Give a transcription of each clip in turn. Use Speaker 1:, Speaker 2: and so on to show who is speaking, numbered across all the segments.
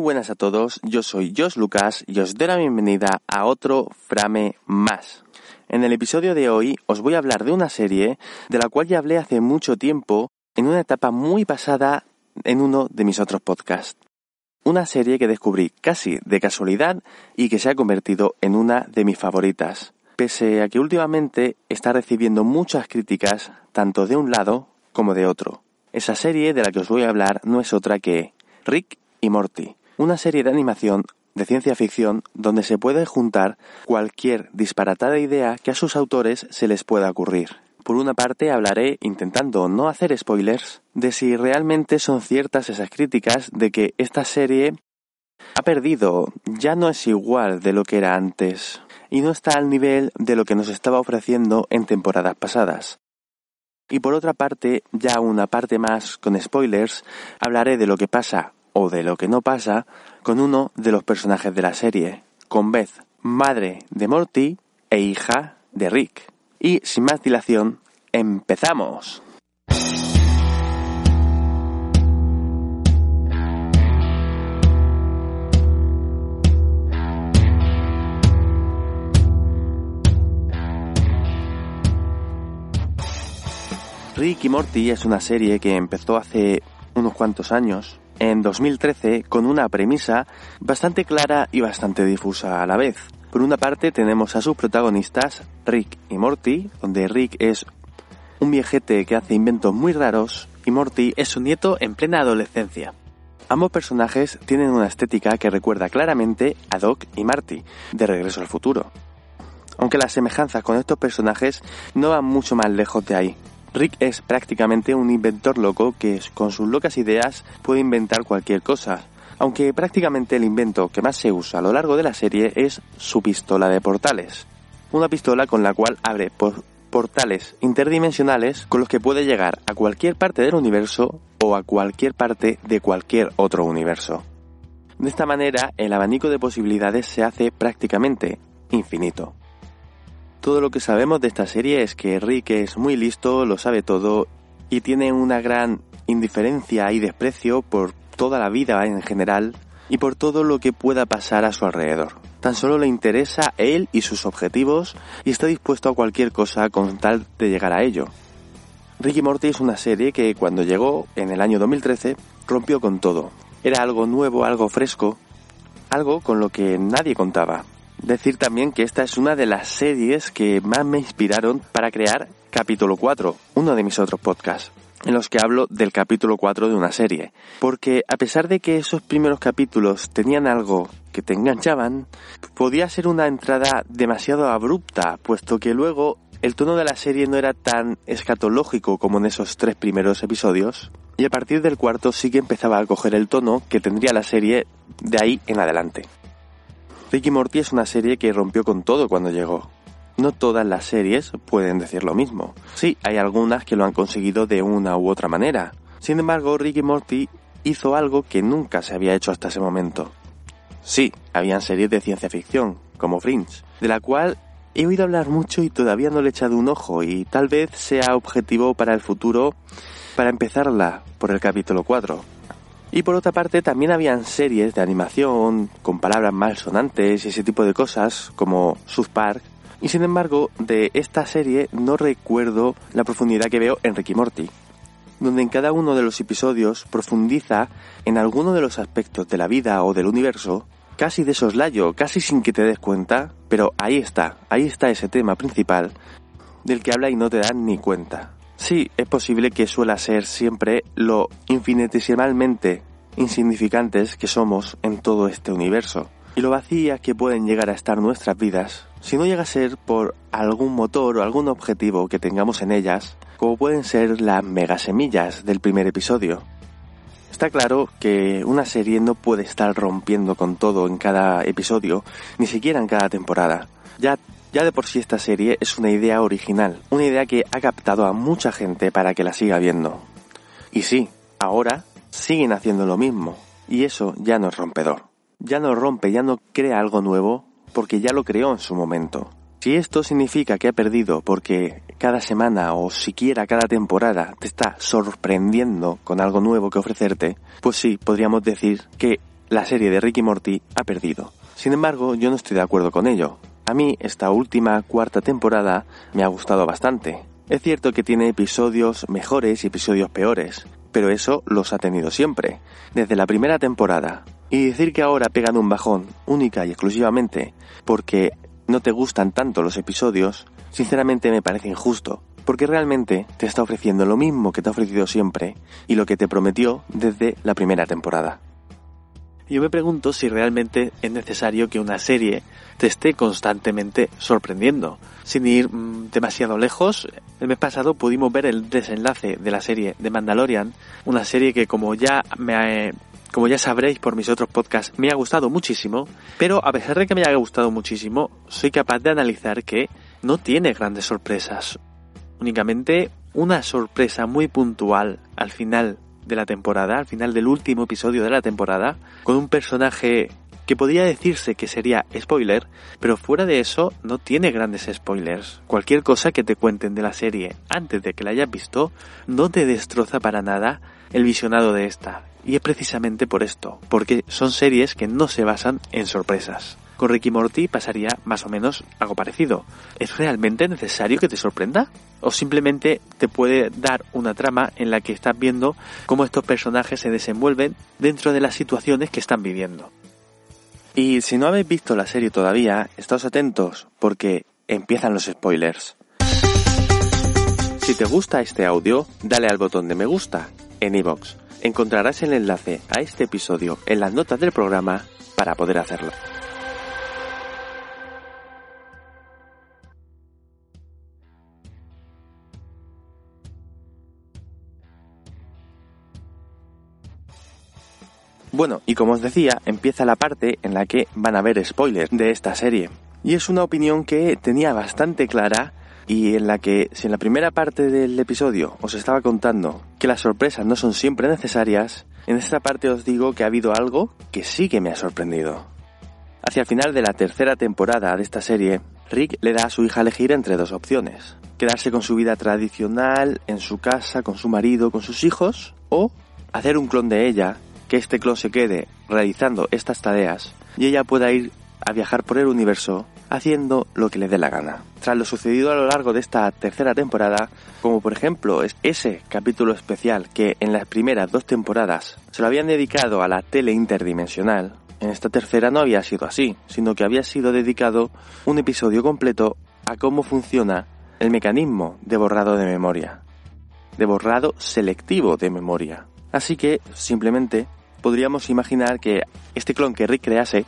Speaker 1: Buenas a todos, yo soy Josh Lucas y os doy la bienvenida a otro Frame Más. En el episodio de hoy os voy a hablar de una serie de la cual ya hablé hace mucho tiempo en una etapa muy pasada en uno de mis otros podcasts. Una serie que descubrí casi de casualidad y que se ha convertido en una de mis favoritas, pese a que últimamente está recibiendo muchas críticas tanto de un lado como de otro. Esa serie de la que os voy a hablar no es otra que Rick y Morty, una serie de animación de ciencia ficción donde se puede juntar cualquier disparatada idea que a sus autores se les pueda ocurrir. Por una parte hablaré, intentando no hacer spoilers, de si realmente son ciertas esas críticas de que esta serie ha perdido, ya no es igual de lo que era antes, y no está al nivel de lo que nos estaba ofreciendo en temporadas pasadas. Y por otra parte, ya una parte más con spoilers, hablaré de lo que pasa o de lo que no pasa con uno de los personajes de la serie, con Beth, madre de Morty e hija de Rick. Y sin más dilación, empezamos. Rick y Morty es una serie que empezó hace unos cuantos años, en 2013, con una premisa bastante clara y bastante difusa a la vez. Por una parte tenemos a sus protagonistas, Rick y Morty, donde Rick es un viejete que hace inventos muy raros y Morty es su nieto en plena adolescencia. Ambos personajes tienen una estética que recuerda claramente a Doc y Marty, de Regreso al Futuro. Aunque las semejanzas con estos personajes no van mucho más lejos de ahí. Rick es prácticamente un inventor loco que con sus locas ideas puede inventar cualquier cosa, aunque prácticamente el invento que más se usa a lo largo de la serie es su pistola de portales. Una pistola con la cual abre portales interdimensionales con los que puede llegar a cualquier parte del universo o a cualquier parte de cualquier otro universo. De esta manera, el abanico de posibilidades se hace prácticamente infinito. Todo lo que sabemos de esta serie es que Rick es muy listo, lo sabe todo y tiene una gran indiferencia y desprecio por toda la vida en general y por todo lo que pueda pasar a su alrededor. Tan solo le interesa él y sus objetivos y está dispuesto a cualquier cosa con tal de llegar a ello. Ricky Morty es una serie que cuando llegó en el año 2013 rompió con todo. Era algo nuevo, algo fresco, algo con lo que nadie contaba. Decir también que esta es una de las series que más me inspiraron para crear Capítulo 4, uno de mis otros podcasts, en los que hablo del capítulo 4 de una serie. Porque a pesar de que esos primeros capítulos tenían algo que te enganchaban, podía ser una entrada demasiado abrupta, puesto que luego el tono de la serie no era tan escatológico como en esos tres primeros episodios, y a partir del cuarto sí que empezaba a coger el tono que tendría la serie de ahí en adelante. Ricky Morty es una serie que rompió con todo cuando llegó. No todas las series pueden decir lo mismo. Sí, hay algunas que lo han conseguido de una u otra manera. Sin embargo, Ricky Morty hizo algo que nunca se había hecho hasta ese momento. Sí, habían series de ciencia ficción, como Fringe, de la cual he oído hablar mucho y todavía no le he echado un ojo y tal vez sea objetivo para el futuro para empezarla por el capítulo 4. Y por otra parte también habían series de animación con palabras malsonantes y ese tipo de cosas como South Park. Y sin embargo, de esta serie no recuerdo la profundidad que veo en Ricky Morty, donde en cada uno de los episodios profundiza en alguno de los aspectos de la vida o del universo, casi de soslayo, casi sin que te des cuenta, pero ahí está, ahí está ese tema principal del que habla y no te das ni cuenta. Sí, es posible que suela ser siempre lo infinitesimalmente insignificantes que somos en todo este universo. y lo vacías que pueden llegar a estar nuestras vidas si no llega a ser por algún motor o algún objetivo que tengamos en ellas, como pueden ser las megasemillas del primer episodio. Está claro que una serie no puede estar rompiendo con todo en cada episodio, ni siquiera en cada temporada. Ya, ya de por sí esta serie es una idea original, una idea que ha captado a mucha gente para que la siga viendo. Y sí, ahora siguen haciendo lo mismo, y eso ya no es rompedor. Ya no rompe, ya no crea algo nuevo, porque ya lo creó en su momento. Si esto significa que ha perdido porque cada semana o siquiera cada temporada te está sorprendiendo con algo nuevo que ofrecerte, pues sí, podríamos decir que la serie de Ricky Morty ha perdido. Sin embargo, yo no estoy de acuerdo con ello. A mí esta última cuarta temporada me ha gustado bastante. Es cierto que tiene episodios mejores y episodios peores, pero eso los ha tenido siempre, desde la primera temporada. Y decir que ahora pegan un bajón, única y exclusivamente, porque no te gustan tanto los episodios, sinceramente me parece injusto, porque realmente te está ofreciendo lo mismo que te ha ofrecido siempre y lo que te prometió desde la primera temporada. Yo me pregunto si realmente es necesario que una serie te esté constantemente sorprendiendo. Sin ir mm, demasiado lejos, el mes pasado pudimos ver el desenlace de la serie de Mandalorian, una serie que como ya me ha, como ya sabréis por mis otros podcasts, me ha gustado muchísimo, pero a pesar de que me haya gustado muchísimo, soy capaz de analizar que no tiene grandes sorpresas. Únicamente una sorpresa muy puntual al final de la temporada, al final del último episodio de la temporada, con un personaje que podría decirse que sería spoiler, pero fuera de eso no tiene grandes spoilers. Cualquier cosa que te cuenten de la serie antes de que la hayas visto no te destroza para nada el visionado de esta. Y es precisamente por esto, porque son series que no se basan en sorpresas. Con Ricky Morty pasaría más o menos algo parecido. ¿Es realmente necesario que te sorprenda? ¿O simplemente te puede dar una trama en la que estás viendo cómo estos personajes se desenvuelven dentro de las situaciones que están viviendo? Y si no habéis visto la serie todavía, estáos atentos porque empiezan los spoilers. Si te gusta este audio, dale al botón de me gusta en iVoox. Encontrarás el enlace a este episodio en las notas del programa para poder hacerlo. Bueno, y como os decía, empieza la parte en la que van a haber spoilers de esta serie. Y es una opinión que tenía bastante clara y en la que si en la primera parte del episodio os estaba contando que las sorpresas no son siempre necesarias, en esta parte os digo que ha habido algo que sí que me ha sorprendido. Hacia el final de la tercera temporada de esta serie, Rick le da a su hija elegir entre dos opciones. Quedarse con su vida tradicional, en su casa, con su marido, con sus hijos, o hacer un clon de ella, que este clon se quede realizando estas tareas y ella pueda ir a viajar por el universo haciendo lo que le dé la gana. Tras lo sucedido a lo largo de esta tercera temporada, como por ejemplo ese capítulo especial que en las primeras dos temporadas se lo habían dedicado a la tele interdimensional, en esta tercera no había sido así, sino que había sido dedicado un episodio completo a cómo funciona el mecanismo de borrado de memoria, de borrado selectivo de memoria. Así que simplemente podríamos imaginar que este clon que Rick crease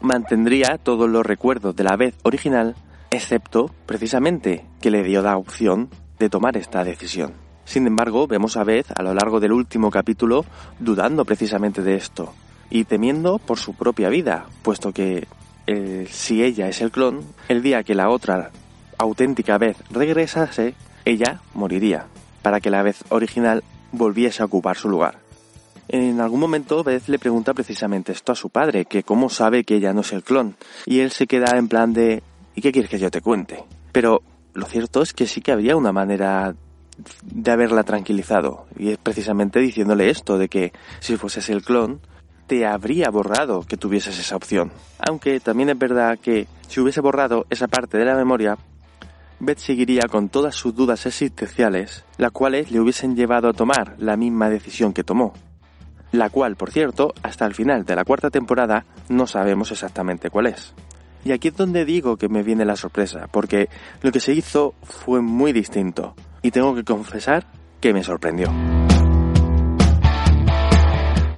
Speaker 1: mantendría todos los recuerdos de la vez original, excepto precisamente que le dio la opción de tomar esta decisión. Sin embargo, vemos a Beth a lo largo del último capítulo dudando precisamente de esto y temiendo por su propia vida, puesto que si ella es el clon, el día que la otra auténtica Beth regresase, ella moriría, para que la vez original volviese a ocupar su lugar. En algún momento Beth le pregunta precisamente esto a su padre, que cómo sabe que ella no es el clon. Y él se queda en plan de ¿y qué quieres que yo te cuente? Pero lo cierto es que sí que habría una manera de haberla tranquilizado. Y es precisamente diciéndole esto, de que si fueses el clon, te habría borrado que tuvieses esa opción. Aunque también es verdad que si hubiese borrado esa parte de la memoria, Beth seguiría con todas sus dudas existenciales, las cuales le hubiesen llevado a tomar la misma decisión que tomó la cual, por cierto, hasta el final de la cuarta temporada no sabemos exactamente cuál es. Y aquí es donde digo que me viene la sorpresa, porque lo que se hizo fue muy distinto, y tengo que confesar que me sorprendió.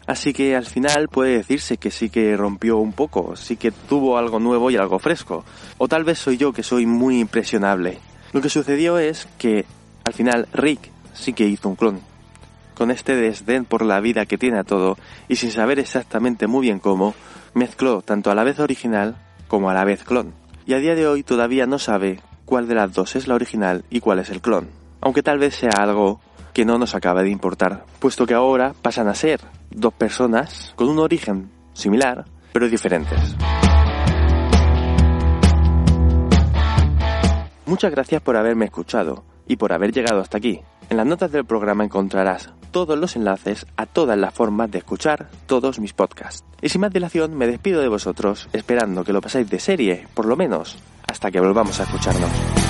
Speaker 1: Así que al final puede decirse que sí que rompió un poco, sí que tuvo algo nuevo y algo fresco. O tal vez soy yo que soy muy impresionable. Lo que sucedió es que al final Rick sí que hizo un clon. Con este desdén por la vida que tiene a todo y sin saber exactamente muy bien cómo, mezcló tanto a la vez original como a la vez clon. Y a día de hoy todavía no sabe cuál de las dos es la original y cuál es el clon. Aunque tal vez sea algo que no nos acaba de importar, puesto que ahora pasan a ser dos personas con un origen similar, pero diferentes. Muchas gracias por haberme escuchado y por haber llegado hasta aquí. En las notas del programa encontrarás todos los enlaces a todas las formas de escuchar todos mis podcasts. Y sin más dilación me despido de vosotros esperando que lo paséis de serie, por lo menos, hasta que volvamos a escucharnos.